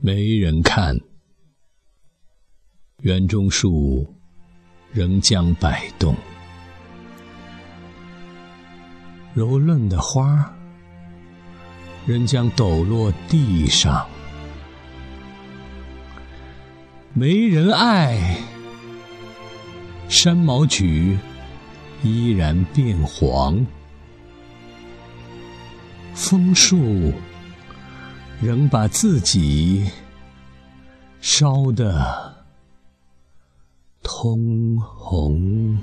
没人看。园中树仍将摆动，柔嫩的花仍将抖落地上。没人爱，山毛榉依然变黄，枫树仍把自己烧得通红。